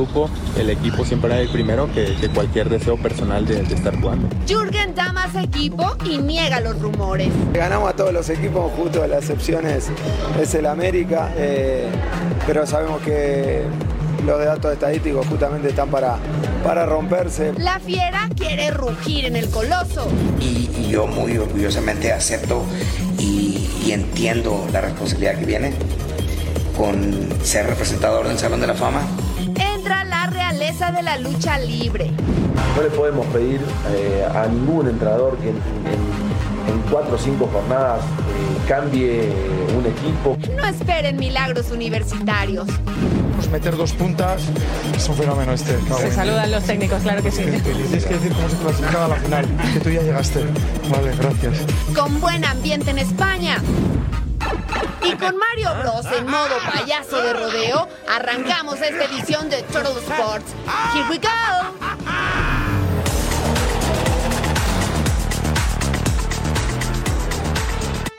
Grupo, el equipo siempre era el primero que, que cualquier deseo personal de, de estar jugando. Jürgen da más equipo y niega los rumores. Ganamos a todos los equipos, justo la excepción es, es el América, eh, pero sabemos que los datos estadísticos justamente están para, para romperse. La fiera quiere rugir en el coloso. y, y yo muy orgullosamente acepto y, y entiendo la responsabilidad que viene con ser representador del Salón de la Fama. Realeza de la lucha libre. No le podemos pedir eh, a ningún entrenador que en, en- en cuatro o cinco jornadas eh, cambie un equipo. No esperen milagros universitarios. meter dos puntas es un fenómeno este. Se saludan los técnicos, claro que sí. Tienes que decir cómo se clasificaba la final, que tú ya llegaste. Vale, gracias. Con buen ambiente en España. Y con Mario Bros en modo payaso de rodeo, arrancamos esta edición de Turtle Sports. Here we go.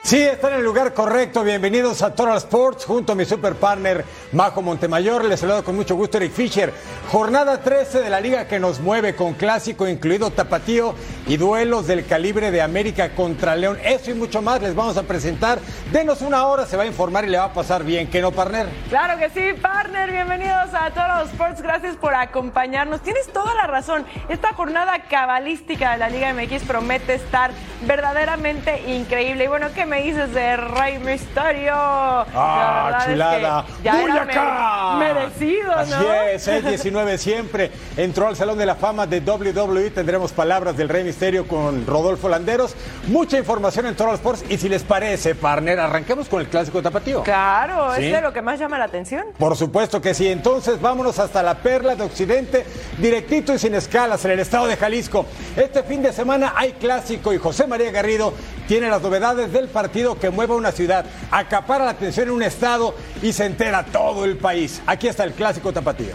Sí, están en el lugar correcto. Bienvenidos a Total Sports junto a mi super partner Majo Montemayor. Les saludo con mucho gusto Eric Fisher. Jornada 13 de la liga que nos mueve con clásico incluido tapatío y duelos del calibre de América contra León. Eso y mucho más les vamos a presentar. Denos una hora, se va a informar y le va a pasar bien. ¿Qué no, partner? Claro que sí, partner. Bienvenidos a Toro Sports. Gracias por acompañarnos. Tienes toda la razón. Esta jornada cabalística de la Liga MX promete estar verdaderamente increíble. Y bueno, ¿qué me dices de Rey Misterio? ¡Ah, verdad es que chulada! merecido, Así ¿no? es, 619 siempre. Entró al Salón de la Fama de WWE. Tendremos palabras del Rey Misterio con Rodolfo Landeros. Mucha información en Total Sports. Y si les parece, partner, arranquemos con el clásico tapatío. Claro, ¿Sí? es de lo que más llama la atención. Por supuesto que sí. Entonces vámonos hasta la perla de Occidente, directito y sin escalas en el estado de Jalisco. Este fin de semana hay clásico y José María Garrido tiene las novedades del partido que mueve a una ciudad, acapara la atención en un estado y se entera todo el país. Aquí está el clásico tapatío.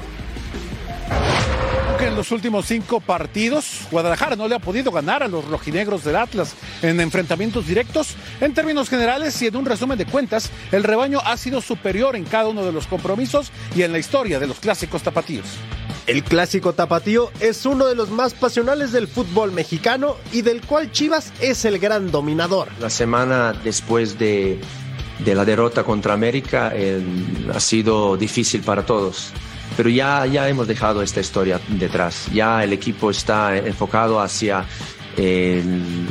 que en los últimos cinco partidos Guadalajara no le ha podido ganar a los rojinegros del Atlas en enfrentamientos directos. En términos generales y en un resumen de cuentas, el rebaño ha sido superior en cada uno de los compromisos y en la historia de los clásicos tapatíos. El clásico tapatío es uno de los más pasionales del fútbol mexicano y del cual Chivas es el gran dominador. La semana después de, de la derrota contra América ha sido difícil para todos, pero ya, ya hemos dejado esta historia detrás. Ya el equipo está enfocado hacia el-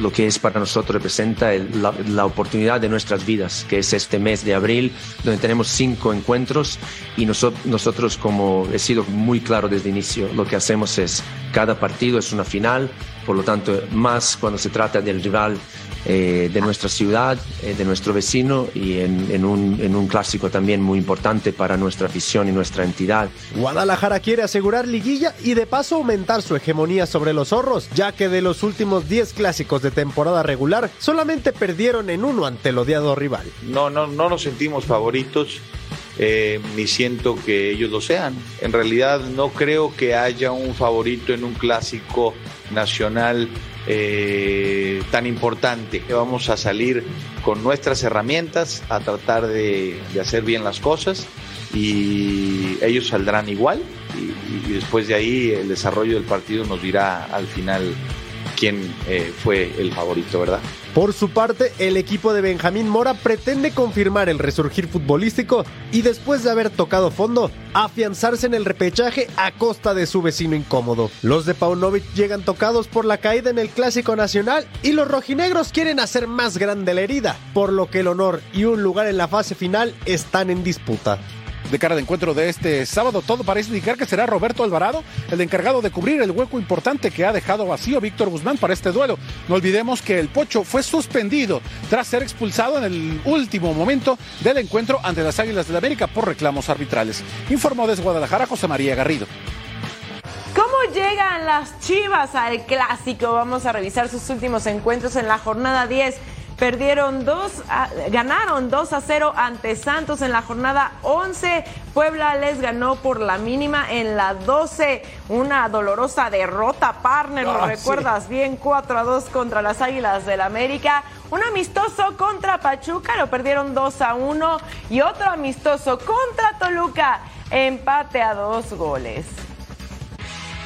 lo que es para nosotros representa la, oportunidad de nuestras vidas, que es este mes de abril, donde tenemos cinco encuentros y noso- nosotros, como he sido muy claro desde el inicio, lo que hacemos es cada partido es una final, por lo tanto, más cuando se trata del rival eh, de nuestra ciudad, eh, de nuestro vecino y en, en un, en un clásico también muy importante para nuestra afición y nuestra entidad. Guadalajara quiere asegurar liguilla y de paso aumentar su hegemonía sobre los zorros, ya que de los últimos 10 clásicos de temporada regular solamente perdieron en uno ante el odiado rival. No, no, no nos sentimos favoritos, eh, ni siento que ellos lo sean. En realidad no creo que haya un favorito en un clásico nacional eh, tan importante. Vamos a salir con nuestras herramientas a tratar de, de hacer bien las cosas y ellos saldrán igual y, y después de ahí el desarrollo del partido nos dirá al final quién eh, fue el favorito, ¿verdad? Por su parte, el equipo de Benjamín Mora pretende confirmar el resurgir futbolístico y después de haber tocado fondo, afianzarse en el repechaje a costa de su vecino incómodo. Los de Paunovic llegan tocados por la caída en el Clásico Nacional y los rojinegros quieren hacer más grande la herida, por lo que el honor y un lugar en la fase final están en disputa. De cara al encuentro de este sábado, todo parece indicar que será Roberto Alvarado el encargado de cubrir el hueco importante que ha dejado vacío Víctor Guzmán para este duelo. No olvidemos que el Pocho fue suspendido tras ser expulsado en el último momento del encuentro ante las Águilas del la América por reclamos arbitrales. Informó desde Guadalajara José María Garrido. ¿Cómo llegan las Chivas al clásico? Vamos a revisar sus últimos encuentros en la jornada 10 perdieron dos, ganaron 2 a 0 ante Santos en la jornada 11. Puebla les ganó por la mínima en la 12. Una dolorosa derrota, partner, lo ah, recuerdas bien, 4 a 2 contra las Águilas del América. Un amistoso contra Pachuca, lo perdieron 2 a 1. Y otro amistoso contra Toluca, empate a dos goles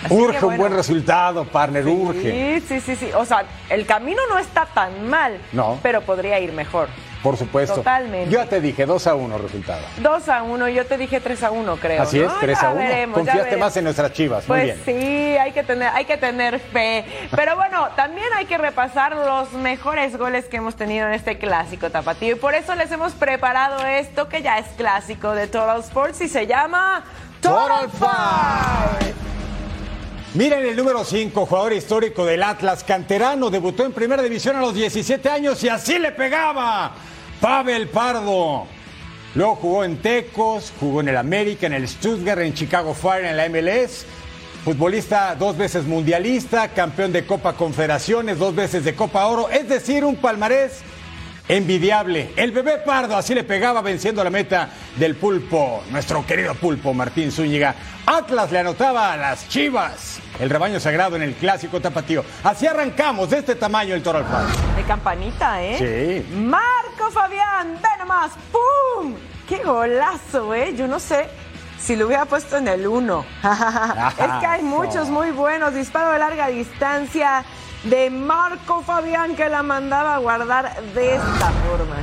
urge un buen resultado, partner, urge. Sí, sí, sí. O sea, el camino no está tan mal, no. pero podría ir mejor. Por supuesto. Totalmente. Yo ya te dije 2 a 1 resultado. 2 a 1, yo te dije 3 a 1, creo. Así es, 3 a 1. Confiaste más en nuestras chivas. Pues Muy bien. sí, hay que, tener, hay que tener fe. Pero bueno, también hay que repasar los mejores goles que hemos tenido en este clásico tapatío. Y por eso les hemos preparado esto que ya es clásico de Total Sports y se llama Total, Total Five. Miren el número 5, jugador histórico del Atlas, canterano, debutó en primera división a los 17 años y así le pegaba. Pavel Pardo. Luego jugó en Tecos, jugó en el América, en el Stuttgart, en Chicago Fire, en la MLS. Futbolista dos veces mundialista, campeón de Copa Confederaciones, dos veces de Copa Oro, es decir, un palmarés envidiable. El bebé pardo así le pegaba venciendo la meta del pulpo, nuestro querido pulpo Martín Zúñiga. Atlas le anotaba a las chivas. El rebaño sagrado en el clásico tapatío. Así arrancamos de este tamaño el toro al De campanita, ¿eh? Sí. Marco Fabián, ve nomás, ¡pum! ¡Qué golazo, eh! Yo no sé si lo hubiera puesto en el 1. es que hay muchos muy buenos. Disparo de larga distancia de Marco Fabián que la mandaba a guardar de esta forma.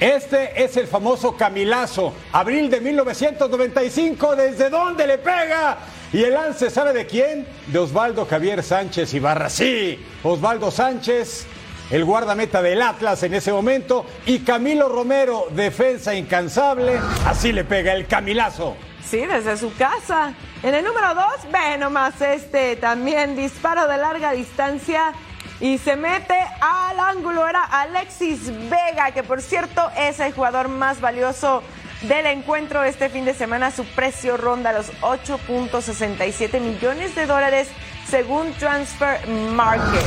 Este es el famoso Camilazo, abril de 1995, ¿desde dónde le pega? Y el lance, ¿sabe de quién? De Osvaldo Javier Sánchez Ibarra. Sí, Osvaldo Sánchez, el guardameta del Atlas en ese momento, y Camilo Romero, defensa incansable, así le pega el Camilazo. Sí, desde su casa. En el número 2, ve nomás este también disparo de larga distancia y se mete al ángulo. Era Alexis Vega, que por cierto es el jugador más valioso del encuentro este fin de semana. Su precio ronda los 8.67 millones de dólares según Transfer Market.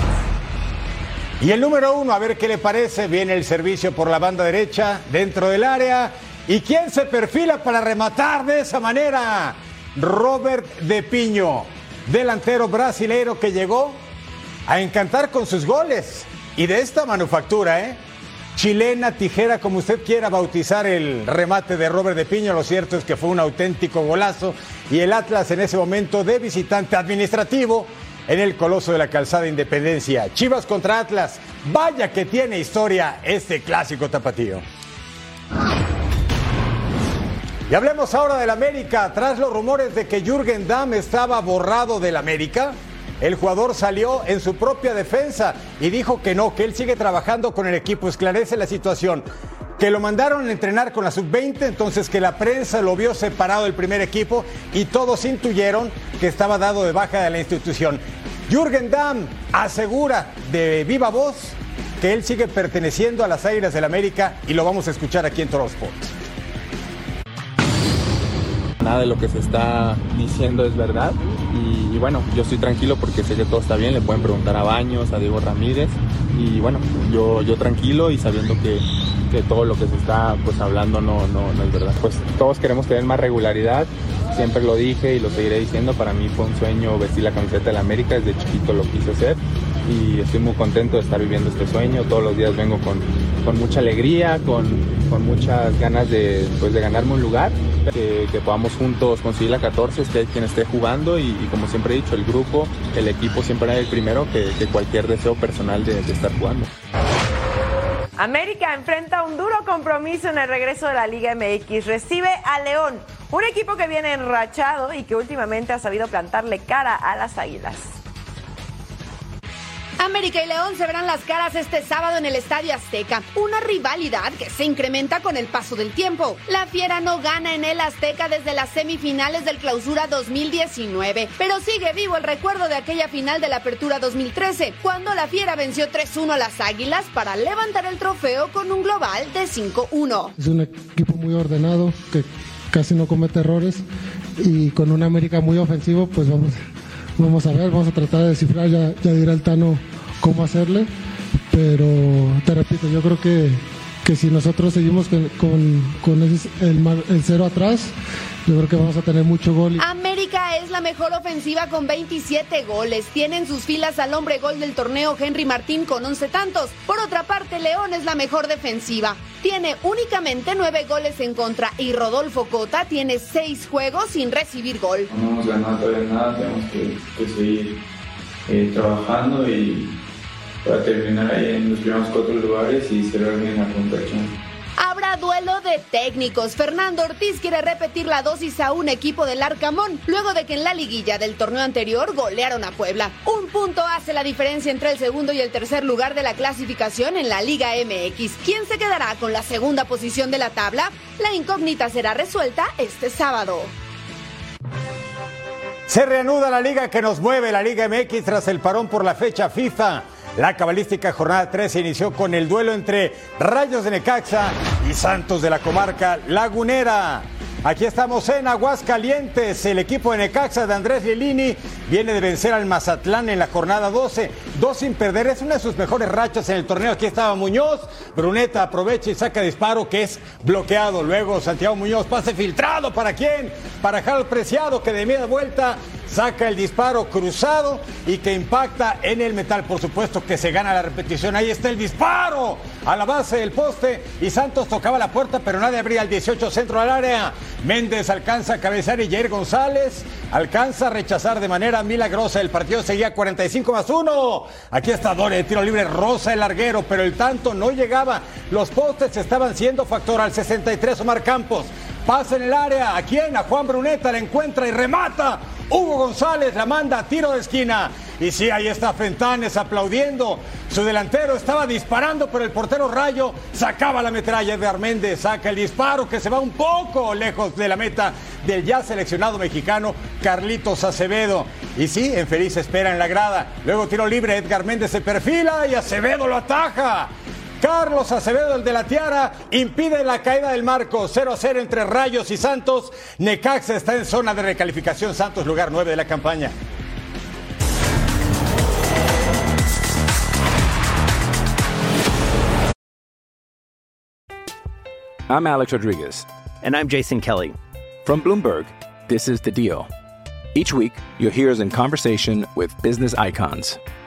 Y el número uno, a ver qué le parece. Viene el servicio por la banda derecha dentro del área. ¿Y quién se perfila para rematar de esa manera? Robert De Piño, delantero brasileiro que llegó a encantar con sus goles. Y de esta manufactura, ¿eh? Chilena, tijera, como usted quiera bautizar el remate de Robert De Piño. Lo cierto es que fue un auténtico golazo. Y el Atlas en ese momento de visitante administrativo en el Coloso de la Calzada Independencia. Chivas contra Atlas. Vaya que tiene historia este clásico tapatío. Y hablemos ahora del América. Tras los rumores de que Jürgen Damm estaba borrado del América, el jugador salió en su propia defensa y dijo que no, que él sigue trabajando con el equipo. Esclarece la situación. Que lo mandaron a entrenar con la sub-20, entonces que la prensa lo vio separado del primer equipo y todos intuyeron que estaba dado de baja de la institución. Jürgen Damm asegura de viva voz que él sigue perteneciendo a las Águilas del América y lo vamos a escuchar aquí en Toro Sports nada de lo que se está diciendo es verdad. Y, bueno, yo estoy tranquilo porque sé que todo está bien. Le pueden preguntar a Baños, a Diego Ramírez. Y bueno, yo, yo tranquilo y sabiendo que, que todo lo que se está pues hablando no, no, no es verdad. Pues todos queremos tener más regularidad. Siempre lo dije y lo seguiré diciendo. Para mí fue un sueño vestir la camiseta de la América. Desde chiquito lo quise hacer y estoy muy contento de estar viviendo este sueño. Todos los días vengo con, con mucha alegría, con, con muchas ganas de, pues, de ganarme un lugar, que, podamos juntos conseguir la 14, esté quien esté jugando y, como siempre he dicho, el grupo, el equipo siempre es el primero que, que cualquier deseo personal de, de estar jugando. América enfrenta un duro compromiso en el regreso de la Liga MX. Recibe a León, un equipo que viene enrachado y que últimamente ha sabido plantarle cara a las Águilas. América y León se verán las caras este sábado en el Estadio Azteca. Una rivalidad que se incrementa con el paso del tiempo. La Fiera no gana en el Azteca desde las semifinales del Clausura 2019, pero sigue vivo el recuerdo de aquella final de la Apertura 2013, cuando la Fiera venció 3-1 a las Águilas para levantar el trofeo con un global de 5-1. Es un equipo muy ordenado que casi no comete errores y con un América muy ofensivo, pues vamos, vamos a ver, vamos a tratar de descifrar, ya, ya dirá el Tano cómo hacerle, pero te repito, yo creo que, que si nosotros seguimos con, con, el, cero atrás, yo creo que vamos a tener mucho gol. y- América es la mejor ofensiva con 27 goles. Tiene en sus filas al hombre gol del torneo Henry Martín con 11 tantos. Por otra parte, León es la mejor defensiva. Tiene únicamente 9 goles en contra y Rodolfo Cota tiene 6 juegos sin recibir gol. No hemos ganado todavía nada, tenemos que, seguir eh, trabajando y para terminar ahí en los primeros cuatro lugares y cerrar bien la puntuación. Duelo de técnicos. Fernando Ortiz quiere repetir la dosis a un equipo del Arcamón, luego de que en la liguilla del torneo anterior golearon a Puebla. Un punto hace la diferencia entre el segundo y el tercer lugar de la clasificación en la Liga MX. ¿Quién se quedará con la segunda posición de la tabla? La incógnita será resuelta este sábado. Se reanuda la liga que nos mueve, la Liga MX, tras el parón por la fecha FIFA. La cabalística jornada 3 se inició con el duelo entre Rayos de Necaxa y Santos de la comarca Lagunera. Aquí estamos en Aguascalientes. El equipo de Necaxa de Andrés Lilini viene de vencer al Mazatlán en la jornada 12. Dos sin perder. Es una de sus mejores rachas en el torneo. Aquí estaba Muñoz. Bruneta aprovecha y saca disparo que es bloqueado. Luego Santiago Muñoz pase filtrado. ¿Para quién? Para Harold Preciado que de media vuelta saca el disparo cruzado y que impacta en el metal. Por supuesto que se gana la repetición. Ahí está el disparo a la base del poste y Santos tocaba la puerta, pero nadie abría el 18 centro al área. Méndez alcanza a cabezar y Jair González alcanza a rechazar de manera milagrosa. El partido seguía 45 más 1. Aquí está Dore, tiro libre, rosa el larguero, pero el tanto no llegaba. Los postes estaban siendo factor al 63 Omar Campos. Pasa en el área. ¿A quién? A Juan Bruneta la encuentra y remata. Hugo González la manda a tiro de esquina. Y sí, ahí está Fentanes aplaudiendo. Su delantero estaba disparando, pero el portero Rayo sacaba la metralla. Edgar Méndez saca el disparo que se va un poco lejos de la meta del ya seleccionado mexicano Carlitos Acevedo. Y sí, en feliz espera en la grada. Luego tiro libre, Edgar Méndez se perfila y Acevedo lo ataja. Carlos Acevedo, el de la Tiara, impide la caída del marco. 0 a 0 entre Rayos y Santos. Necaxa está en zona de recalificación. Santos, lugar 9 de la campaña. I'm Alex Rodriguez. And I'm Jason Kelly. From Bloomberg, this is The Deal. Each week, you'll hear us in conversation with business icons.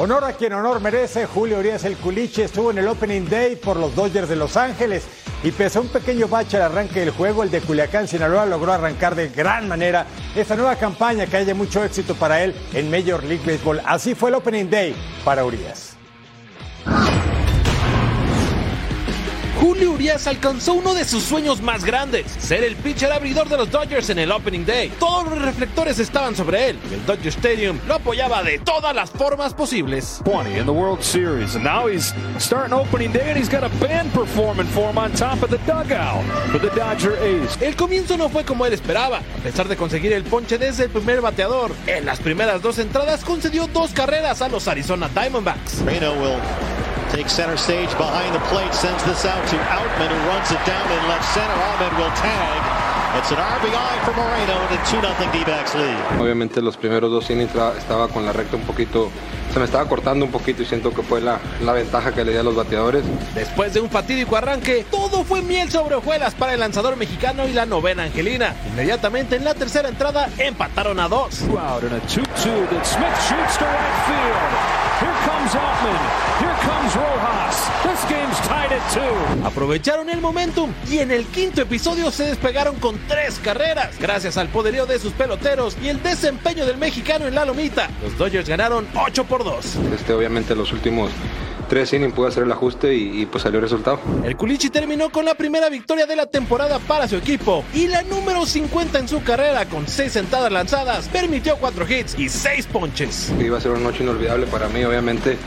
Honor a quien honor merece. Julio Urias el Culiche estuvo en el Opening Day por los Dodgers de Los Ángeles y pese a un pequeño bache al arranque del juego, el de Culiacán, Sinaloa, logró arrancar de gran manera esta nueva campaña que haya mucho éxito para él en Major League Baseball. Así fue el Opening Day para Urias. Julio Urias alcanzó uno de sus sueños más grandes, ser el pitcher abridor de los Dodgers en el Opening Day. Todos los reflectores estaban sobre él y el Dodger Stadium lo apoyaba de todas las formas posibles. 20 in the World Series, and now he's starting opening day, and he's got a band performing for him on top of the dugout for the Dodger Ace. El comienzo no fue como él esperaba, a pesar de conseguir el ponche desde el primer bateador. En las primeras dos entradas concedió dos carreras a los Arizona Diamondbacks. Reno will take center stage behind the plate, sends this out to Outman, who runs it down in left center. Ahmed will tag. It's an RBI for Moreno and a 2-0 D-backs lead. Obviamente los primeros dos innings estaba con la recta un poquito, se me estaba cortando un poquito y siento que fue la, la ventaja que le di a los bateadores. Después de un fatídico arranque, todo fue miel sobre hojuelas para el lanzador mexicano y la novena angelina. Inmediatamente en la tercera entrada empataron a dos. Out in a 2-2 that Smith shoots to right field. Here comes Altman. Here comes Aprovecharon el momentum y en el quinto episodio se despegaron con tres carreras. Gracias al poderío de sus peloteros y el desempeño del mexicano en la lomita, los Dodgers ganaron 8 por 2. Este, obviamente los últimos tres innings pude hacer el ajuste y, y, pues salió el resultado. El Culichi terminó con la primera victoria de la temporada para su equipo y la número 50 en su carrera con seis sentadas lanzadas, permitió cuatro hits y seis ponches. Iba a ser una noche inolvidable para mí, obviamente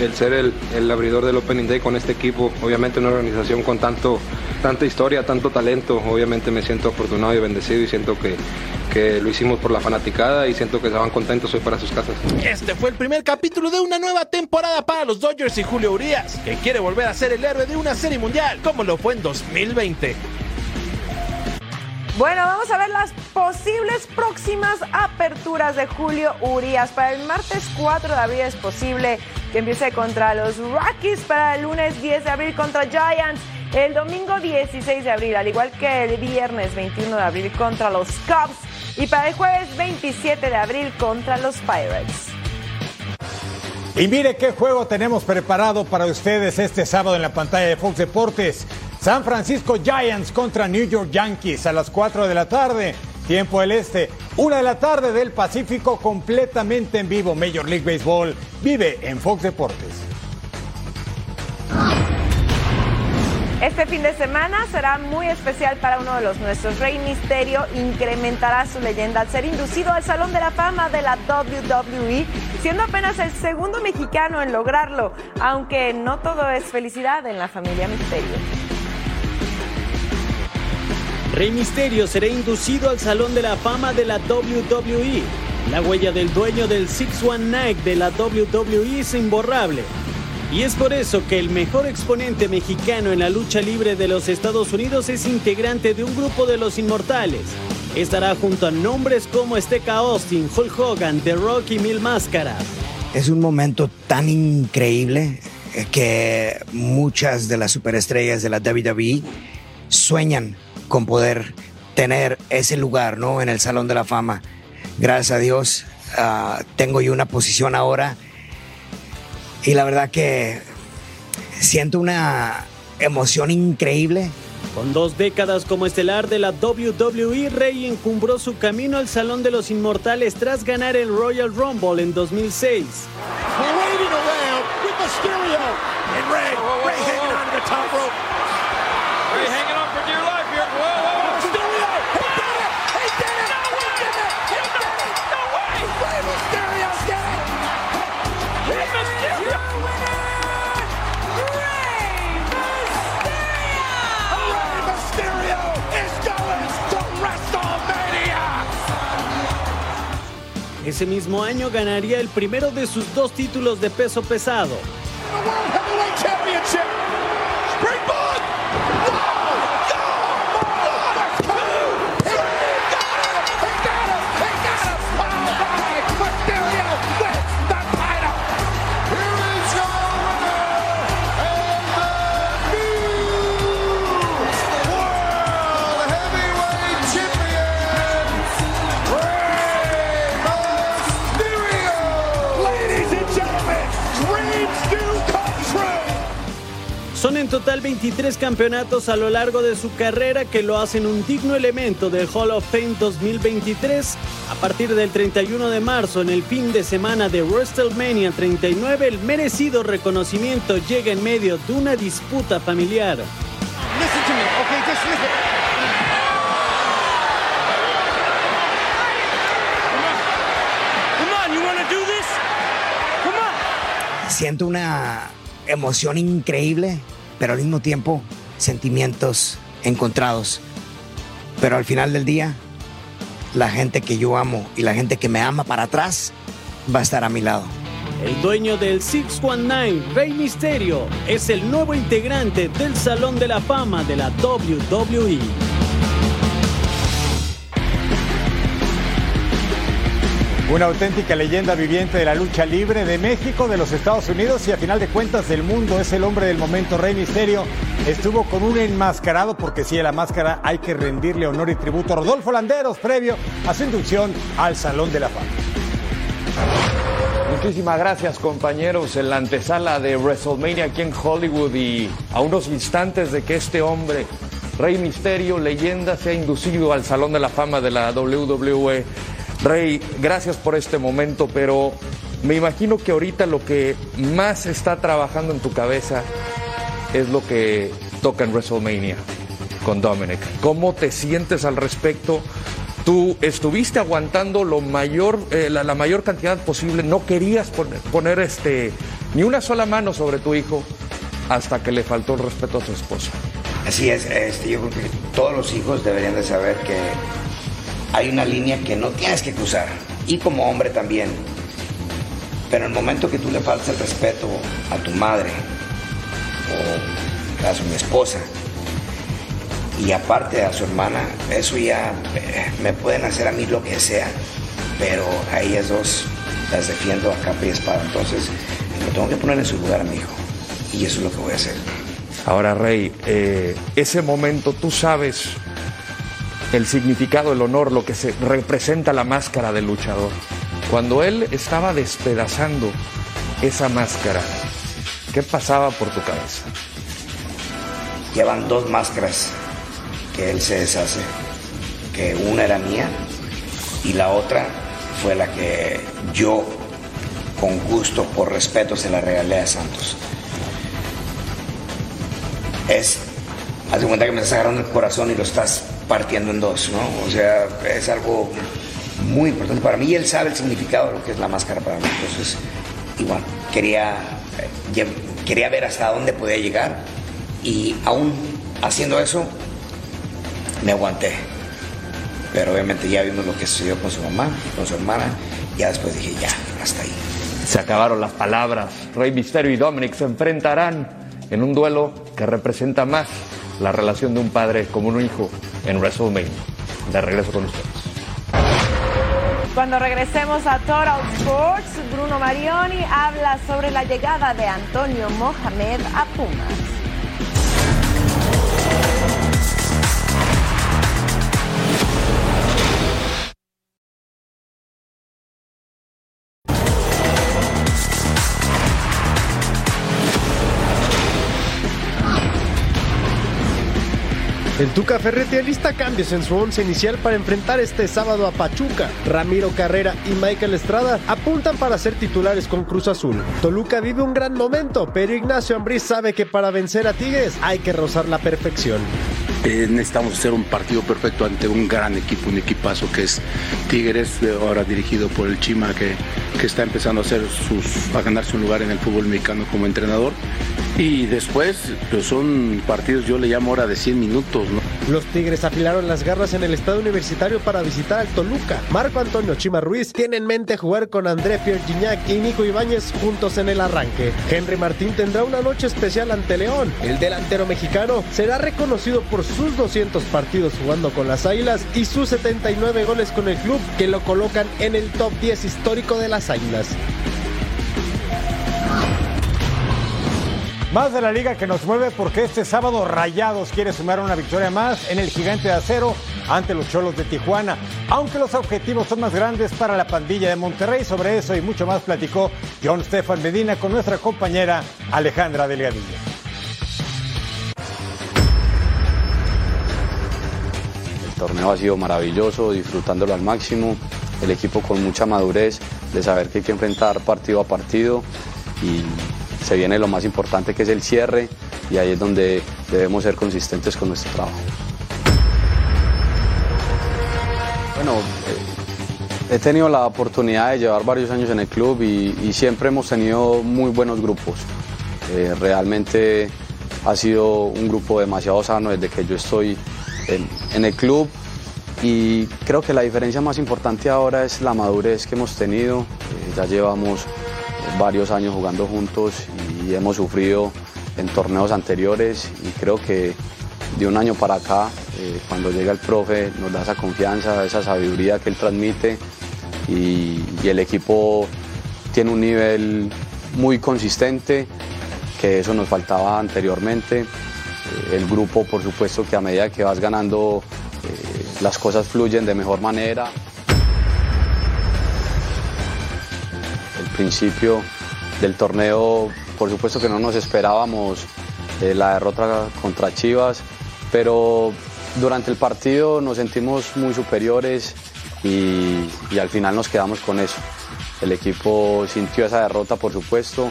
el ser el, el, abridor del Opening Day con este equipo, obviamente una organización con tanto, tanta historia, tanto talento, obviamente me siento afortunado y bendecido y siento que, que lo hicimos por la fanaticada y siento que estaban contentos hoy para sus casas. Este fue el primer capítulo de una nueva temporada para los Dodgers y Julio Urias, que quiere volver a ser el héroe de una serie mundial como lo fue en 2020. Bueno, vamos a ver las posibles próximas aperturas de Julio Urias. Para el martes 4 de abril es posible que empiece contra los Rockies, para el lunes 10 de abril contra Giants, el domingo 16 de abril, al igual que el viernes 21 de abril contra los Cubs y para el jueves 27 de abril contra los Pirates. Y mire qué juego tenemos preparado para ustedes este sábado en la pantalla de Fox Deportes. San Francisco Giants contra New York Yankees a las 4 de la tarde, tiempo del este. Una de la tarde del Pacífico completamente en vivo. Major League Baseball vive en Fox Deportes. Este fin de semana será muy especial para uno de los nuestros. Rey Misterio incrementará su leyenda al ser inducido al Salón de la Fama de la WWE, siendo apenas el segundo mexicano en lograrlo, aunque no todo es felicidad en la familia Misterio. Rey Misterio será inducido al Salón de la Fama de la WWE. La huella del dueño del 619 de la WWE es imborrable. Y es por eso que el mejor exponente mexicano en la lucha libre de los Estados Unidos es integrante de un grupo de los inmortales. Estará junto a nombres como Esteca Austin, Hulk Hogan, The Rock y Mil Máscaras. Es un momento tan increíble que muchas de las superestrellas de la WWE sueñan con poder tener ese lugar ¿no? en el Salón de la Fama. Gracias a Dios uh, tengo yo una posición ahora y la verdad que siento una emoción increíble. Con dos décadas como estelar de la WWE, Rey encumbró su camino al Salón de los Inmortales tras ganar el Royal Rumble en 2006. Ese mismo año ganaría el primero de sus dos títulos de peso pesado. Total 23 campeonatos a lo largo de su carrera que lo hacen un digno elemento del Hall of Fame 2023. A partir del 31 de marzo, en el fin de semana de WrestleMania 39, el merecido reconocimiento llega en medio de una disputa familiar. Siento una emoción increíble, pero al mismo tiempo sentimientos encontrados. Pero al final del día, la gente que yo amo y la gente que me ama para atrás va a estar a mi lado. El dueño del 619, Rey Misterio, es el nuevo integrante del Salón de la Fama de la WWE. Una auténtica leyenda viviente de la lucha libre de México, de los Estados Unidos y a final de cuentas del mundo. Es el hombre del momento, Rey Misterio. Estuvo con un enmascarado, porque sí, a la máscara hay que rendirle honor y tributo a Rodolfo Landeros previo a su inducción al Salón de la Fama. Muchísimas gracias compañeros en la antesala de WrestleMania aquí en Hollywood y a unos instantes de que este hombre, Rey Misterio, leyenda, sea inducido al Salón de la Fama de la WWE. Rey, gracias por este momento, pero me imagino que ahorita lo que más está trabajando en tu cabeza es lo que toca en WrestleMania con Dominic. ¿Cómo te sientes al respecto? Tú estuviste aguantando eh, la, mayor cantidad posible, no querías poner, este, ni una sola mano sobre tu hijo hasta que le faltó el respeto a tu esposa. Así es, este, yo creo que todos los hijos deberían de saber que hay una línea que no tienes que cruzar, y como hombre también. Pero en el momento que tú le faltas el respeto a tu madre, o a mi esposa, y aparte a su hermana, eso ya eh, me pueden hacer a mí lo que sea, pero a ellas dos las defiendo a capa y espada. Entonces, lo tengo que poner en su lugar a mi hijo, y eso es lo que voy a hacer. Ahora, Rey, eh, ese momento tú sabes el significado, el honor, lo que se representa la máscara del luchador. Cuando él estaba despedazando esa máscara, ¿qué pasaba por tu cabeza? Llevan dos máscaras que él se deshace, que una era mía y la otra fue la que yo, con gusto, por respeto, se la regalé a Santos. Es, haz de cuenta que me estás agarrando el corazón y lo estás partiendo en dos, ¿no? O sea, es algo muy importante para mí y él sabe el significado de lo que es la máscara para mí. Entonces, igual, quería, eh, quería ver hasta dónde podía llegar y aún haciendo eso, me aguanté. Pero obviamente ya vimos lo que sucedió con su mamá, con su hermana, ya después dije, ya, hasta ahí. Se acabaron las palabras. Rey Misterio y Dominic se enfrentarán en un duelo que representa más la relación de un padre como un hijo en WrestleMania. De regreso con ustedes. Cuando regresemos a Total Sports, Bruno Marioni habla sobre la llegada de Antonio Mohamed a Pumas. El Tuca Ferretti lista cambios en su once inicial para enfrentar este sábado a Pachuca. Ramiro Carrera y Michael Estrada apuntan para ser titulares con Cruz Azul. Toluca vive un gran momento, pero Ignacio Ambriz sabe que para vencer a Tigres hay que rozar la perfección. Eh, necesitamos hacer un partido perfecto ante un gran equipo, un equipazo que es Tigres, ahora dirigido por el Chima, que, que está empezando a, hacer sus, a ganarse un lugar en el fútbol mexicano como entrenador. Y después, pues son partidos, yo le llamo hora de 100 minutos. ¿no? Los Tigres afilaron las garras en el estadio universitario para visitar al Toluca. Marco Antonio Chima Ruiz tiene en mente jugar con André Pierre Gignac y Nico Ibáñez juntos en el arranque. Henry Martín tendrá una noche especial ante León. El delantero mexicano será reconocido por sus 200 partidos jugando con las Águilas y sus 79 goles con el club que lo colocan en el top 10 histórico de las Águilas. Más de la liga que nos mueve porque este sábado Rayados quiere sumar una victoria más en el gigante de acero ante los Cholos de Tijuana. Aunque los objetivos son más grandes para la pandilla de Monterrey, sobre eso y mucho más platicó John Stefan Medina con nuestra compañera Alejandra Delgadillo. El torneo ha sido maravilloso, disfrutándolo al máximo, el equipo con mucha madurez de saber que hay que enfrentar partido a partido y se viene lo más importante que es el cierre y ahí es donde debemos ser consistentes con nuestro trabajo. Bueno, he tenido la oportunidad de llevar varios años en el club y, siempre hemos tenido muy buenos grupos. Eh, realmente ha sido un grupo demasiado sano desde que yo estoy en, en el club y creo que la diferencia más importante ahora es la madurez que hemos tenido. Eh, ya llevamos varios años jugando juntos y hemos sufrido en torneos anteriores y creo que de un año para acá, eh, cuando llega el profe, nos da esa confianza, esa sabiduría que él transmite y, el equipo tiene un nivel muy consistente, que eso nos faltaba anteriormente. Eh, El grupo, por supuesto, que a medida que vas ganando, eh, las cosas fluyen de mejor manera. Principio del torneo, por supuesto que no nos esperábamos eh, la derrota contra Chivas, pero durante el partido nos sentimos muy superiores y, al final nos quedamos con eso. El equipo sintió esa derrota, por supuesto,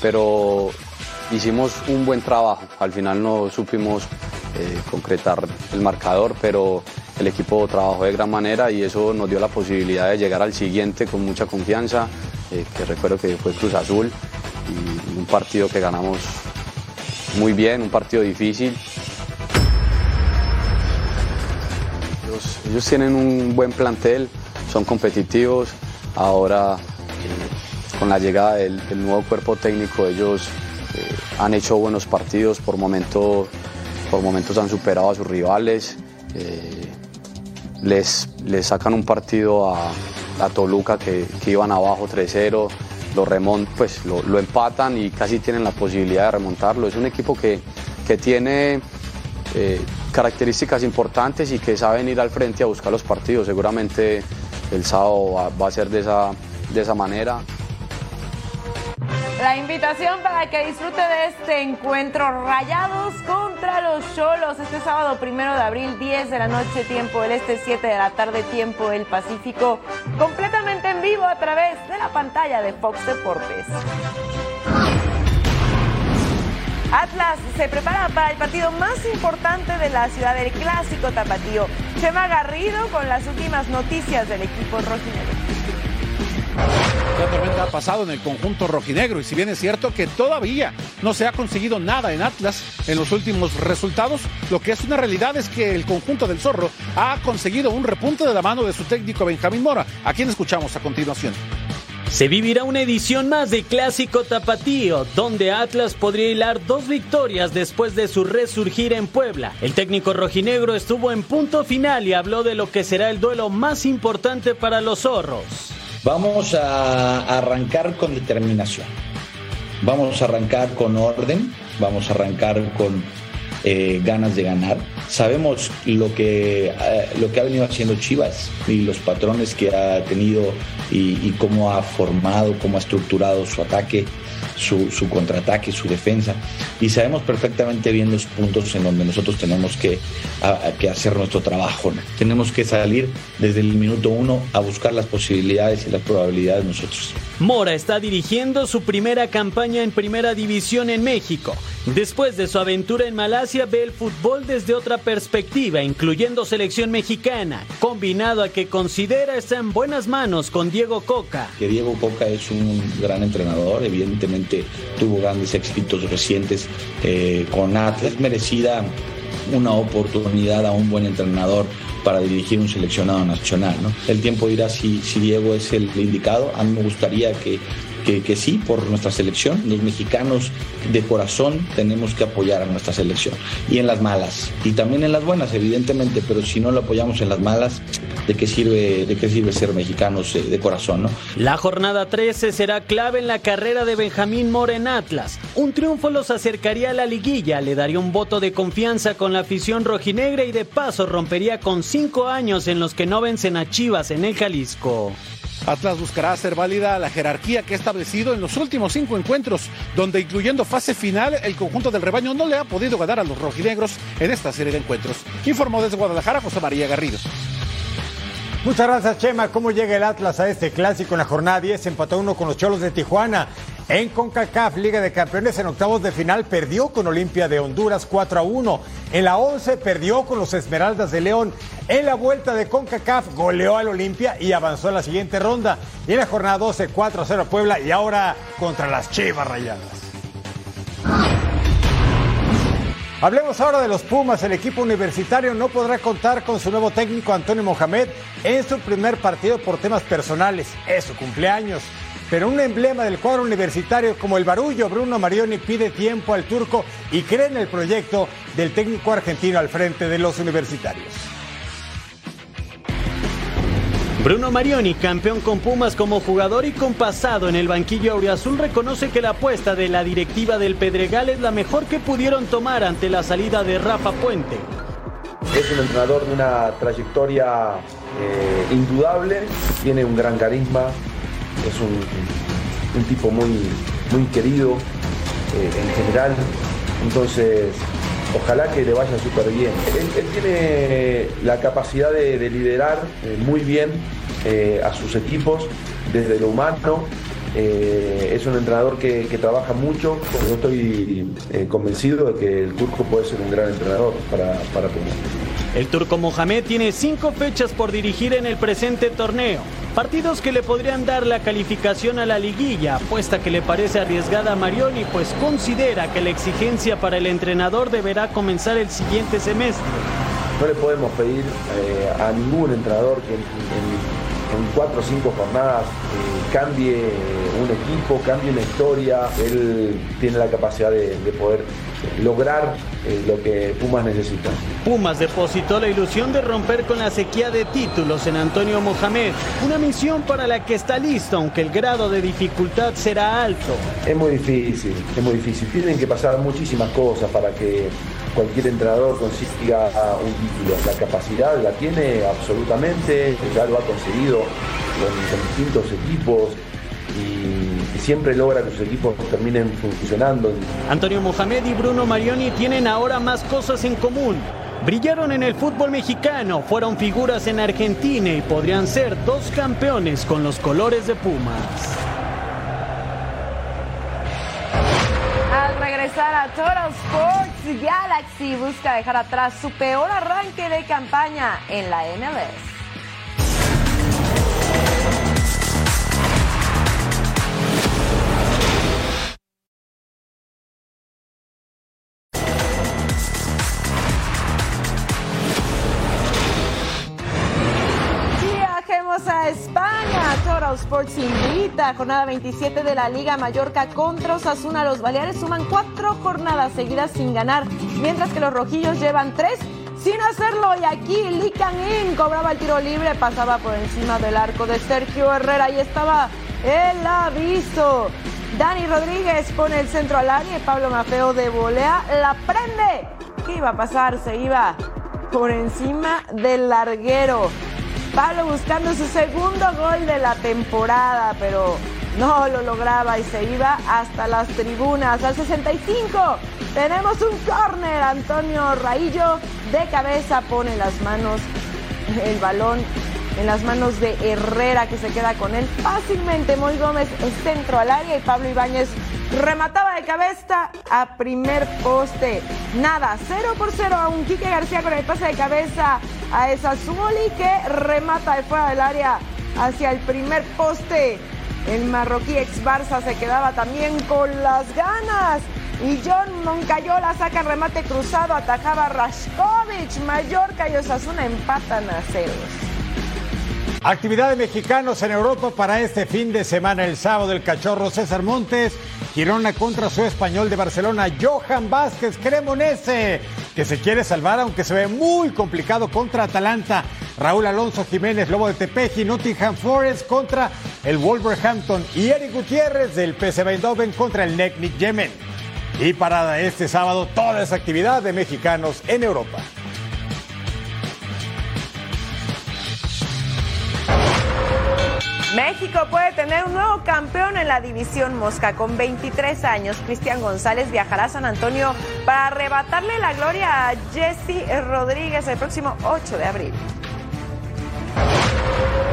pero hicimos un buen trabajo. Al final no supimos eh, concretar el marcador, pero el equipo trabajó de gran manera y eso nos dio la posibilidad de llegar al siguiente con mucha confianza, eh, que recuerdo que fue Cruz Azul, y un partido que ganamos muy bien, un partido difícil. Ellos, tienen un buen plantel, son competitivos, ahora eh, con la llegada del, nuevo cuerpo técnico ellos eh, han hecho buenos partidos, por, momento, por momentos han superado a sus rivales, les, les sacan un partido a, a Toluca que, que iban abajo 3-0, lo, remont, pues, lo, lo empatan y casi tienen la posibilidad de remontarlo. Es un equipo que, que tiene eh, características importantes y que saben ir al frente a buscar los partidos. Seguramente el sábado va, va a ser de esa, de esa manera. La invitación para que disfrute de este encuentro Rayados contra los Cholos este sábado primero de abril 10 de la noche tiempo del este 7 de la tarde tiempo del Pacífico completamente en vivo a través de la pantalla de Fox Deportes. Atlas se prepara para el partido más importante de la ciudad del clásico tapatío. Chema Garrido con las últimas noticias del equipo rojinegro. Tormenta ha pasado en el conjunto rojinegro y si bien es cierto que todavía no se ha conseguido nada en Atlas en los últimos resultados, lo que es una realidad es que el conjunto del Zorro ha conseguido un repunte de la mano de su técnico Benjamín Mora, a quien escuchamos a continuación. Se vivirá una edición más de Clásico Tapatío, donde Atlas podría hilar dos victorias después de su resurgir en Puebla. El técnico rojinegro estuvo en punto final y habló de lo que será el duelo más importante para los zorros. Vamos a arrancar con determinación. Vamos a arrancar con orden. Vamos a arrancar con eh, ganas de ganar. Sabemos lo que, eh, lo que ha venido haciendo Chivas y los patrones que ha tenido y, y cómo ha formado, cómo ha estructurado su ataque, su, su, contraataque, su defensa. Y sabemos perfectamente bien los puntos en donde nosotros tenemos que, que hacer nuestro trabajo. Tenemos que salir desde el minuto uno a buscar las posibilidades y las probabilidades nosotros. Mora está dirigiendo su primera campaña en Primera División en México. Después de su aventura en Malasia, ve el fútbol desde otra perspectiva, incluyendo selección mexicana, combinado a que considera está en buenas manos con Diego Coca. Que Diego Coca es un gran entrenador, evidentemente tuvo grandes éxitos recientes eh, con Atlas, merecida una oportunidad a un buen entrenador para dirigir un seleccionado nacional. El tiempo dirá si Diego es el indicado. A mí me gustaría que, que, que, sí, por nuestra selección. Los mexicanos de corazón tenemos que apoyar a nuestra selección. Y en las malas. Y también en las buenas, evidentemente. Pero si no lo apoyamos en las malas, ¿de qué sirve, de qué sirve ser mexicanos de corazón? ¿no? La jornada 13 será clave en la carrera de Benjamín Mora en Atlas. Un triunfo los acercaría a la liguilla, le daría un voto de confianza con la afición rojinegra y de paso rompería con cinco años en los que no vencen a Chivas en el Jalisco. Atlas buscará hacer válida la jerarquía que ha establecido en los últimos cinco encuentros, donde incluyendo fase final, el conjunto del rebaño no le ha podido ganar a los rojinegros en esta serie de encuentros. Informó desde Guadalajara José María Garrido. Muchas gracias, Chema. ¿Cómo llega el Atlas a este clásico en la jornada 10? Empató uno con los Cholos de Tijuana. En CONCACAF, Liga de Campeones, en octavos de final, perdió con Olimpia de Honduras 4 a 1. En la 11 perdió con los Esmeraldas de León. En la vuelta de CONCACAF, goleó al Olimpia y avanzó a la siguiente ronda. Y en la jornada 12, 4 a 0 a Puebla y ahora contra las Chivas Rayadas. Hablemos ahora de los Pumas. El equipo universitario no podrá contar con su nuevo técnico Antonio Mohamed en su primer partido por temas personales. Es su cumpleaños. Pero un emblema del cuadro universitario como el barullo, Bruno Marioni pide tiempo al turco y cree en el proyecto del técnico argentino al frente de los universitarios. Bruno Marioni, campeón con Pumas como jugador y con pasado en el banquillo Auriazul, reconoce que la apuesta de la directiva del Pedregal es la mejor que pudieron tomar ante la salida de Rafa Puente. Es un entrenador de una trayectoria eh, indudable, tiene un gran carisma, es un, un tipo muy, muy querido eh, en general, entonces ojalá que le vaya súper bien. Él, tiene la capacidad de, liderar eh, muy bien a sus equipos desde lo humano, es un entrenador que, trabaja mucho. Yo estoy convencido de que el turco puede ser un gran entrenador para, para el turco Mohamed tiene cinco fechas por dirigir en el presente torneo. Partidos que le podrían dar la calificación a la liguilla, apuesta que le parece arriesgada a Marioni, pues considera que la exigencia para el entrenador deberá comenzar el siguiente semestre. No le podemos pedir eh, a ningún entrenador que cuatro o cinco jornadas eh, cambie un equipo, cambie una historia. Él tiene la capacidad de poder lograr eh, lo que Pumas necesita. Pumas depositó la ilusión de romper con la sequía de títulos en Antonio Mohamed, una misión para la que está listo, aunque el grado de dificultad será alto. Es muy difícil, es muy difícil. Tienen que pasar muchísimas cosas para que cualquier entrenador consiga un título. La capacidad la tiene absolutamente, ya lo ha conseguido con distintos equipos y, siempre logra que sus equipos terminen funcionando. Antonio Mohamed y Bruno Marioni tienen ahora más cosas en común. Brillaron en el fútbol mexicano, fueron figuras en Argentina y podrían ser dos campeones con los colores de Pumas. Regresar a Total Sports, Galaxy busca dejar atrás su peor arranque de campaña en la MLS. España. Jornada 27 de la Liga Mallorca contra Osasuna. Los Baleares suman cuatro jornadas seguidas sin ganar, mientras que los rojillos llevan tres sin hacerlo. Y aquí Lee In cobraba el tiro libre, pasaba por encima del arco de Sergio Herrera y estaba el aviso. Dani Rodríguez pone el centro al área y Pablo Mafeo de volea la prende. ¿Qué iba a pasar? Se iba por encima del larguero. Pablo buscando su segundo gol de la temporada, pero no lo lograba y se iba hasta las tribunas. Al 65 tenemos un córner. Antonio Raillo de cabeza pone las manos, el balón en las manos de Herrera que se queda con él fácilmente. Moy Gómez es centro al área y Pablo Ibáñez remataba de cabeza a primer poste. Nada, 0 por 0 a un Quique García con el pase de cabeza a esa Zuli que remata de fuera del área hacia el primer poste. El marroquí ex Barça se quedaba también con las ganas. Y John Moncayola saca remate cruzado, atajaba Rashkovic. Mallorca y Osasuna empatan a ceros. Actividad de mexicanos en Europa para este fin de semana. El sábado el cachorro César Montes, Girona contra su español de Barcelona, Johan Vázquez Cremonese, que se quiere salvar aunque se ve muy complicado contra Atalanta. Raúl Alonso Jiménez, Lobo de Tepeji, Nottingham Forest contra el Wolverhampton y Eric Gutiérrez del PSV Eindhoven contra el Necnic Yemen. Y para este sábado toda esa actividad de mexicanos en Europa. México puede tener un nuevo campeón en la división Mosca. Con 23 años, Cristian González viajará a San Antonio para arrebatarle la gloria a Jesse Rodríguez el próximo 8 de abril.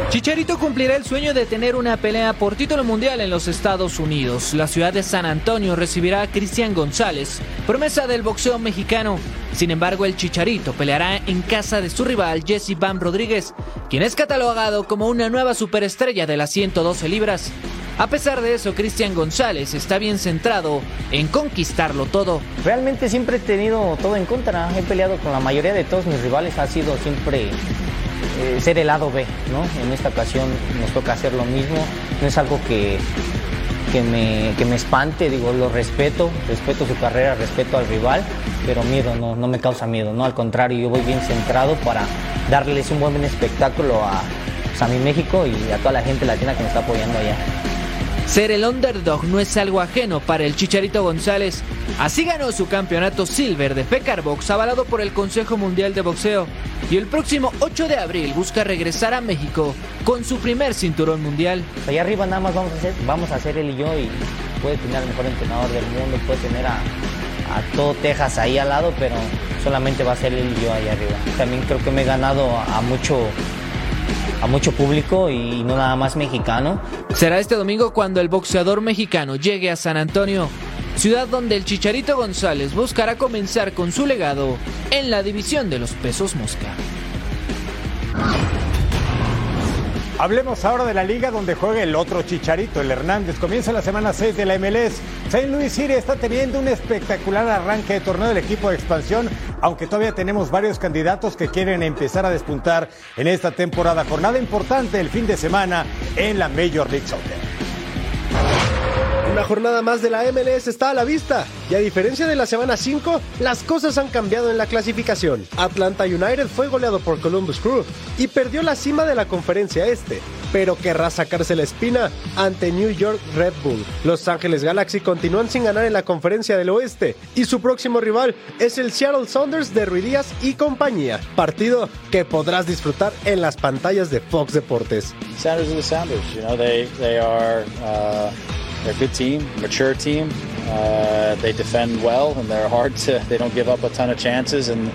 Chicharito cumplirá el sueño de tener una pelea por título mundial en los Estados Unidos. La ciudad de San Antonio recibirá a Cristian González, promesa del boxeo mexicano. Sin embargo, el Chicharito peleará en casa de su rival Jesse Bam Rodríguez, quien es catalogado como una nueva superestrella de las 112 libras. A pesar de eso, Cristian González está bien centrado en conquistarlo todo. Realmente siempre he tenido todo en contra. He peleado con la mayoría de todos mis rivales. Ha sido siempre eh, ser el lado B, ¿no? En esta ocasión nos toca hacer lo mismo. No es algo que, que, me, que me espante, digo, lo respeto, respeto su carrera, respeto al rival, pero miedo no, no me causa miedo, ¿no? Al contrario, yo voy bien centrado para darles un buen espectáculo a pues, a mi México y a toda la gente latina que me está apoyando allá. Ser el underdog no es algo ajeno para el Chicharito González. Así ganó su campeonato Silver de Fecar Box avalado por el Consejo Mundial de Boxeo. Y el próximo 8 de abril busca regresar a México con su primer cinturón mundial. Allá arriba nada más vamos a hacer, vamos a él y yo y puede tener al mejor entrenador del mundo, puede tener a, a todo Texas ahí al lado, pero solamente va a ser él y yo allá arriba. También creo que me he ganado a mucho a mucho público y no nada más mexicano. Será este domingo cuando el boxeador mexicano llegue a San Antonio, ciudad donde el Chicharito González buscará comenzar con su legado en la división de los pesos mosca. Hablemos ahora de la liga donde juega el otro Chicharito, el Hernández. Comienza la semana 6 de la MLS. St. Louis City está teniendo un espectacular arranque de torneo del equipo de expansión, aunque todavía tenemos varios candidatos que quieren empezar a despuntar en esta temporada. Jornada importante el fin de semana en la Major League Soccer. Una jornada más de la MLS está a la vista y a diferencia de la semana 5, las cosas han cambiado en la clasificación. Atlanta United fue goleado por Columbus Crew y perdió la cima de la conferencia este, pero querrá sacarse la espina ante New York Red Bull. Los Ángeles Galaxy continúan sin ganar en la conferencia del oeste y su próximo rival es el Seattle Sounders de Ruidías y compañía, partido que podrás disfrutar en las pantallas de Fox Deportes. They're a good team, mature team. Uh, they defend well and they're hard to. They don't give up a ton of chances, and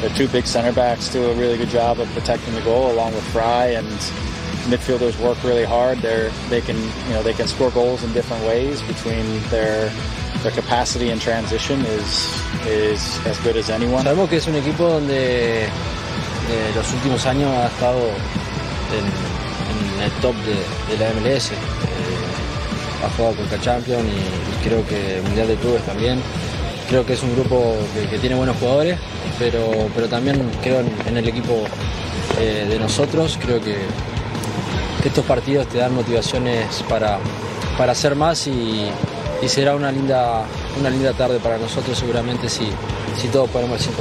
their two big center backs do a really good job of protecting the goal, along with Fry and midfielders work really hard. They're they can you know they can score goals in different ways. Between their their capacity in transition is is as good as anyone. Sabemos que es un equipo donde de los últimos años ha estado en, en el top de, de la MLS. Ha jugado con Champions y, creo que Mundial de Clubes también. Creo que es un grupo que, tiene buenos jugadores, pero, pero también creo en, el equipo eh, de nosotros. Creo que, estos partidos te dan motivaciones para, para hacer más y, será una linda, una linda tarde para nosotros seguramente si, si todos ponemos el 100%.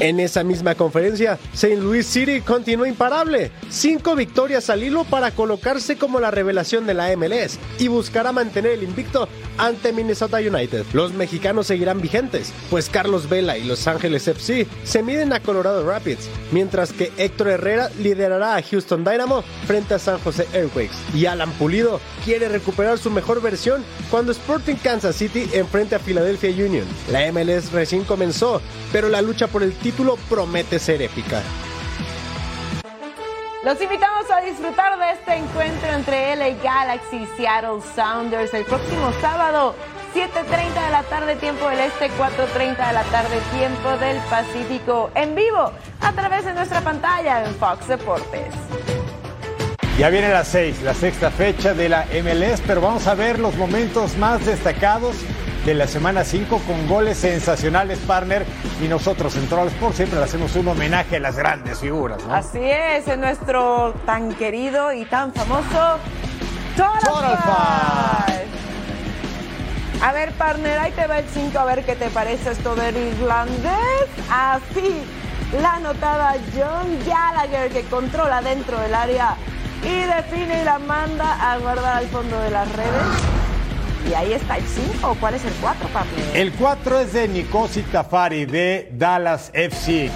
En esa misma conferencia, St. Louis City continúa imparable. Cinco victorias al hilo para colocarse como la revelación de la MLS y buscará mantener el invicto ante Minnesota United. Los mexicanos seguirán vigentes, pues Carlos Vela y Los Ángeles FC se miden a Colorado Rapids, mientras que Héctor Herrera liderará a Houston Dynamo frente a San José Airquakes. Y Alan Pulido quiere recuperar su mejor versión cuando Sporting Kansas City enfrente a Philadelphia Union. La MLS recién comenzó, pero la lucha por el título promete ser épica. Los invitamos a disfrutar de este encuentro entre LA Galaxy y Seattle Sounders el próximo sábado, 7.30 de la tarde tiempo del Este, 4.30 de la tarde tiempo del Pacífico, en vivo a través de nuestra pantalla en Fox Deportes. Ya viene la 6, la sexta fecha de la MLS, pero vamos a ver los momentos más destacados de la semana 5 con goles sensacionales, partner. Y nosotros en Troll Sport siempre le hacemos un homenaje a las grandes figuras. Así es, en nuestro tan querido y tan famoso Total. A ver, partner, ahí te va el 5, a ver qué te parece esto del irlandés. Así, la anotada John Gallagher que controla dentro del área y define y la manda a guardar al fondo de las redes. Y ahí está el 5. ¿Cuál es el 4, partner? El 4 es de Nikosi Tafari de Dallas FC.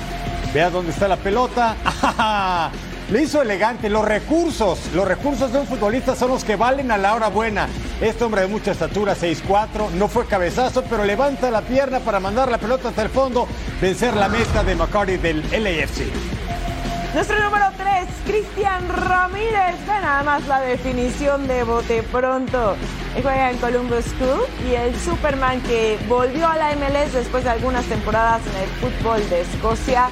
Vea dónde está la pelota. Lo hizo elegante. Los recursos, los recursos de un futbolista son los que valen a la hora buena. Este hombre de mucha estatura, 6'4, no fue cabezazo, pero levanta la pierna para mandar la pelota hasta el fondo, vencer la meta de McCarty del LAFC. Nuestro número 3, Cristian Ramírez. Ve nada más la definición de bote pronto. Juega en Columbus Crew y el Superman que volvió a la MLS después de algunas temporadas en el fútbol de Escocia.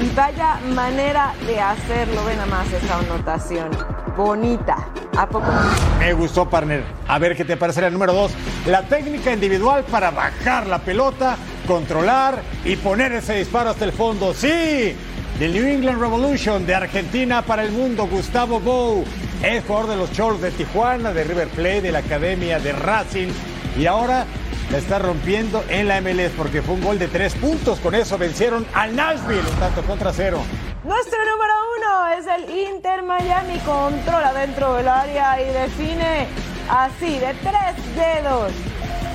Y vaya manera de hacerlo. Ve nada más esta anotación. Bonita. ¿A poco? Me gustó, partner. A ver qué te parece la número 2. La técnica individual para bajar la pelota, controlar y poner ese disparo hasta el fondo. ¡Sí! del New England Revolution de Argentina para el mundo, Gustavo Bou. Es jugador de los Cholos de Tijuana, de River Plate, de la Academia de Racing. Y ahora la está rompiendo en la MLS porque fue un gol de tres puntos. Con eso vencieron al Nashville, un tanto contra cero. Nuestro número uno es el Inter Miami. Controla dentro del área y define así, de tres dedos.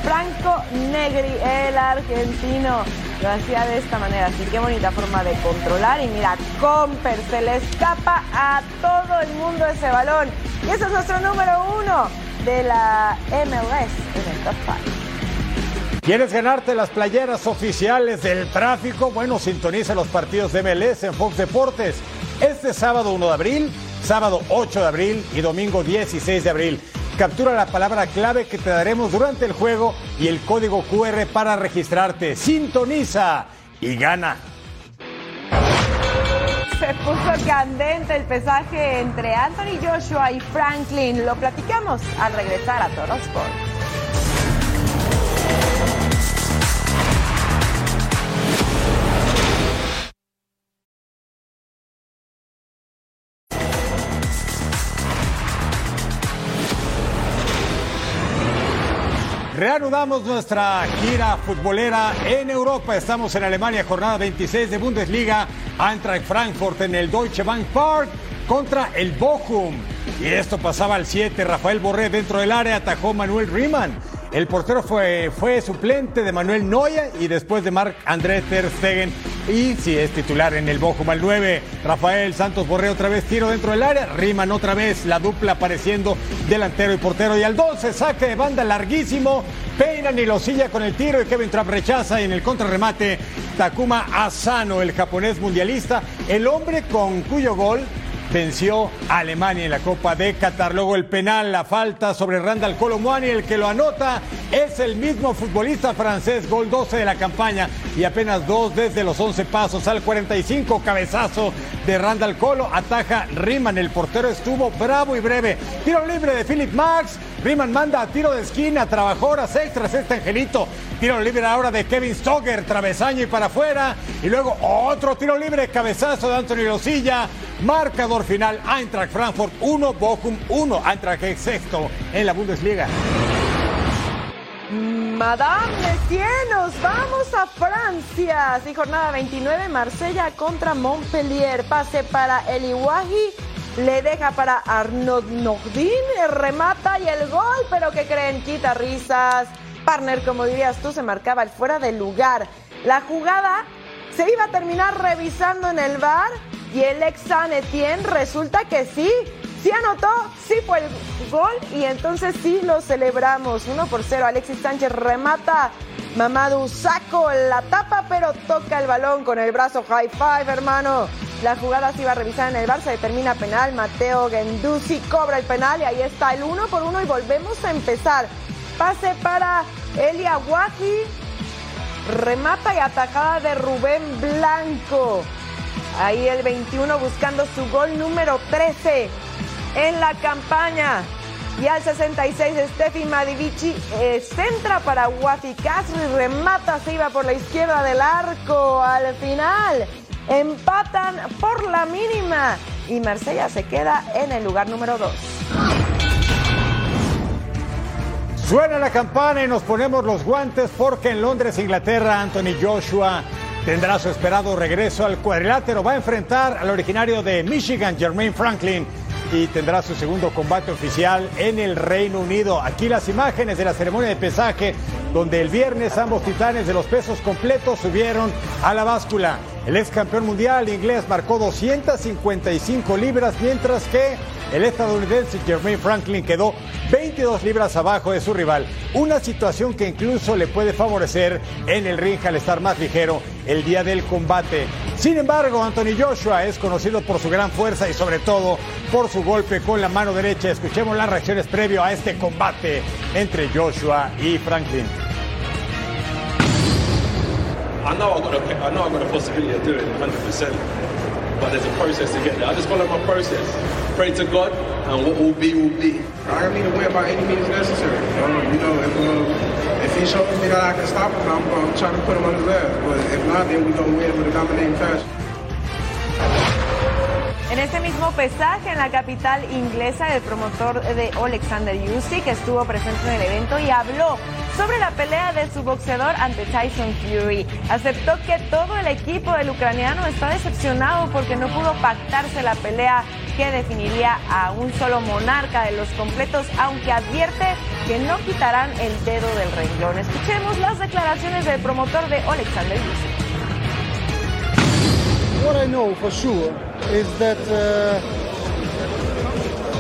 Franco Negri, el argentino, lo hacía de esta manera. Así que bonita forma de controlar. Y mira, Comper se le escapa a todo el mundo ese balón. Y ese es nuestro número uno de la MLS en el top 5. ¿Quieres ganarte las playeras oficiales del tráfico? Bueno, sintoniza los partidos de MLS en Fox Deportes. Este sábado 1 de abril, sábado 8 de abril y domingo 16 de abril. Captura la palabra clave que te daremos durante el juego y el código QR para registrarte. Sintoniza y gana. Se puso candente el pesaje entre Anthony Joshua y Franklin. Lo platicamos al regresar a Toro Sport. Reanudamos nuestra gira futbolera en Europa. Estamos en Alemania, jornada 26 de Bundesliga. Eintracht Frankfurt en el Deutsche Bank Park contra el Bochum. Y esto pasaba al 7. Rafael Borré dentro del área atajó Manuel Riemann. El portero fue, fue suplente de Manuel Noya y después de Marc André Ter Stegen. Y si es titular en el Bochum al 9. Rafael Santos Borré otra vez tiro dentro del área. Riemann otra vez la dupla apareciendo delantero y portero. Y al 12 saque de banda larguísimo. Peinan y lo silla con el tiro y Kevin Trapp rechaza y en el contrarremate Takuma Asano, el japonés mundialista, el hombre con cuyo gol venció a Alemania en la Copa de Qatar. Luego el penal, la falta sobre Randall Colomwani, el que lo anota es el mismo futbolista francés, gol 12 de la campaña y apenas dos desde los 11 pasos al 45, cabezazo de Randall Colo, ataja Riemann, el portero estuvo bravo y breve. Tiro libre de Philip Max, Riemann manda a tiro de esquina, trabajó horas extras este angelito. Tiro libre ahora de Kevin Stoger, travesaño y para afuera. Y luego otro tiro libre, cabezazo de Anthony Rosilla. Marcador final, Eintracht Frankfurt 1, Bochum 1. Eintracht es sexto en la Bundesliga. Madame Messier, nos vamos a Francia. Sí, jornada 29, Marsella contra Montpellier. Pase para Eliwahi, le deja para Arnaud Nordin, remata y el gol, pero ¿qué creen? Quita risas. Partner, como dirías tú, se marcaba el fuera de lugar. La jugada se iba a terminar revisando en el bar y el ex resulta que sí, sí anotó, sí fue el gol y entonces sí lo celebramos. 1 por 0, Alexis Sánchez remata. Mamadou Saco la tapa, pero toca el balón con el brazo high five, hermano. La jugada se iba a revisar en el Bar, se determina penal. Mateo Genduzi cobra el penal y ahí está el 1 por 1 y volvemos a empezar. Pase para Elia Wahi. Remata y atacada de Rubén Blanco. Ahí el 21 buscando su gol número 13 en la campaña. Y al 66 Steffi Madivici eh, centra para Wafi Castro y remata, se iba por la izquierda del arco. Al final empatan por la mínima y Marsella se queda en el lugar número 2. Suena la campana y nos ponemos los guantes porque en Londres, Inglaterra, Anthony Joshua tendrá su esperado regreso al cuadrilátero. Va a enfrentar al originario de Michigan, Jermaine Franklin, y tendrá su segundo combate oficial en el Reino Unido. Aquí las imágenes de la ceremonia de pesaje, donde el viernes ambos titanes de los pesos completos subieron a la báscula. El ex campeón mundial inglés marcó 255 libras, mientras que el estadounidense Jermaine Franklin quedó 22 libras abajo de su rival, una situación que incluso le puede favorecer en el ring al estar más ligero el día del combate. Sin embargo, Anthony Joshua es conocido por su gran fuerza y sobre todo por su golpe con la mano derecha. Escuchemos las reacciones previo a este combate entre Joshua y Franklin. I know I got a, I know I got a possibility of doing it 100%, but there's a process to get there. I just follow my process. Pray to God, and what will be will be. I need to win by any means necessary. Um, you know, if, uh, if he shows me that I can stop him, I'm going to try to put him on ass. But if not, then we going to win with a dominating fashion. En ese mismo pesaje en la capital inglesa, el promotor de Alexander Usyk estuvo presente en el evento y habló sobre la pelea de su boxeador ante Tyson Fury. Aceptó que todo el equipo del ucraniano está decepcionado porque no pudo pactarse la pelea que definiría a un solo monarca de los completos, aunque advierte que no quitarán el dedo del renglón. Escuchemos las declaraciones del promotor de Alexander Usyk. What I know for sure is that uh,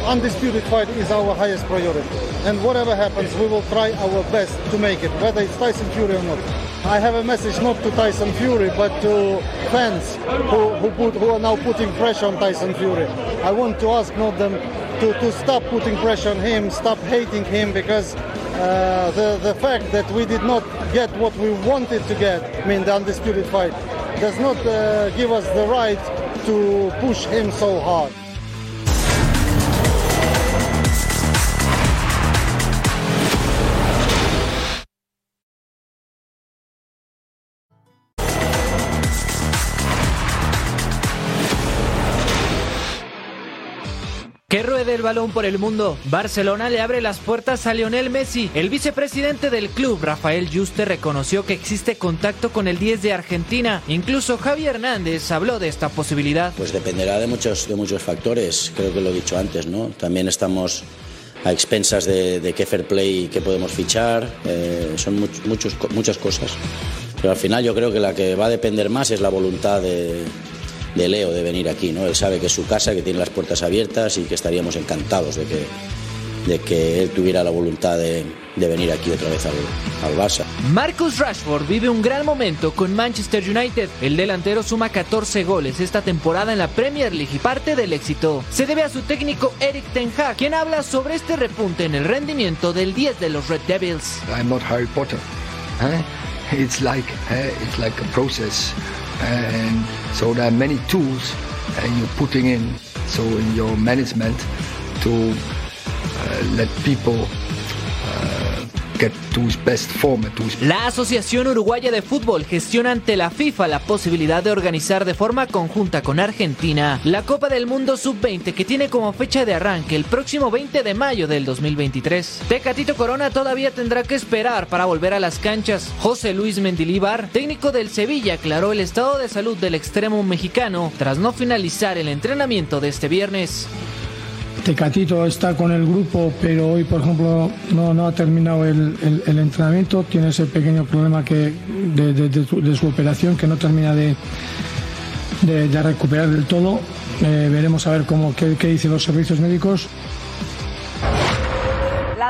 undisputed fight is our highest priority. And whatever happens, we will try our best to make it, whether it's Tyson Fury or not. I have a message not to Tyson Fury, but to fans who, who, put, who are now putting pressure on Tyson Fury. I want to ask not them to, to stop putting pressure on him, stop hating him, because uh, the, the fact that we did not get what we wanted to get, I mean the undisputed fight, does not uh, give us the right to push him so hard. Que ruede el balón por el mundo. Barcelona le abre las puertas a Lionel Messi. El vicepresidente del club, Rafael Juste, reconoció que existe contacto con el 10 de Argentina. Incluso Javi Hernández habló de esta posibilidad. Pues dependerá de muchos, de muchos factores, creo que lo he dicho antes, ¿no? También estamos a expensas de, de qué fair play que podemos fichar, eh, son much- muchos, muchas cosas. Pero al final yo creo que la que va a depender más es la voluntad de, de Leo de venir aquí, ¿no? Él sabe que es su casa, que tiene las puertas abiertas y que estaríamos encantados de que, de que él tuviera la voluntad de, de venir aquí otra vez al, al Barça. Marcus Rashford vive un gran momento con Manchester United. El delantero suma 14 goles esta temporada en la Premier League y parte del éxito se debe a su técnico Eric Ten Hag, quien habla sobre este repunte en el rendimiento del 10 de los Red Devils. I'm not Harry Potter. huh? It's like uh, it's like a process, and so there are many tools and you're putting in. So in your management to uh, let people La Asociación Uruguaya de Fútbol gestiona ante la FIFA la posibilidad de organizar de forma conjunta con Argentina la Copa del Mundo Sub-20 que tiene como fecha de arranque el próximo 20 de mayo del 2023. Tecatito Corona todavía tendrá que esperar para volver a las canchas. José Luis Mendilíbar, técnico del Sevilla, aclaró el estado de salud del extremo mexicano tras no finalizar el entrenamiento de este viernes. Tecatito está con el grupo, pero hoy, por ejemplo, no, ha terminado el, entrenamiento. Tiene ese pequeño problema que de, su, operación que no termina de, recuperar del todo. Eh, veremos a ver cómo, qué dicen los servicios médicos.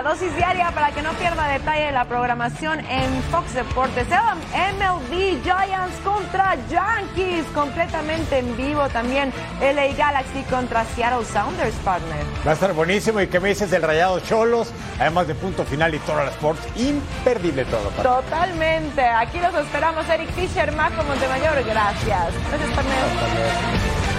La dosis diaria para que no pierda detalle de la programación en Fox Deportes. MLB Giants contra Yankees, completamente en vivo también. LA Galaxy contra Seattle Sounders, partner. Va a estar buenísimo. ¿Y qué me dices del Rayado Cholos? Además de punto final y todo el Sports. Imperdible todo. Pato. Totalmente. Aquí los esperamos, Eric Fisher, Majo Montemayor. Gracias. Gracias, partner.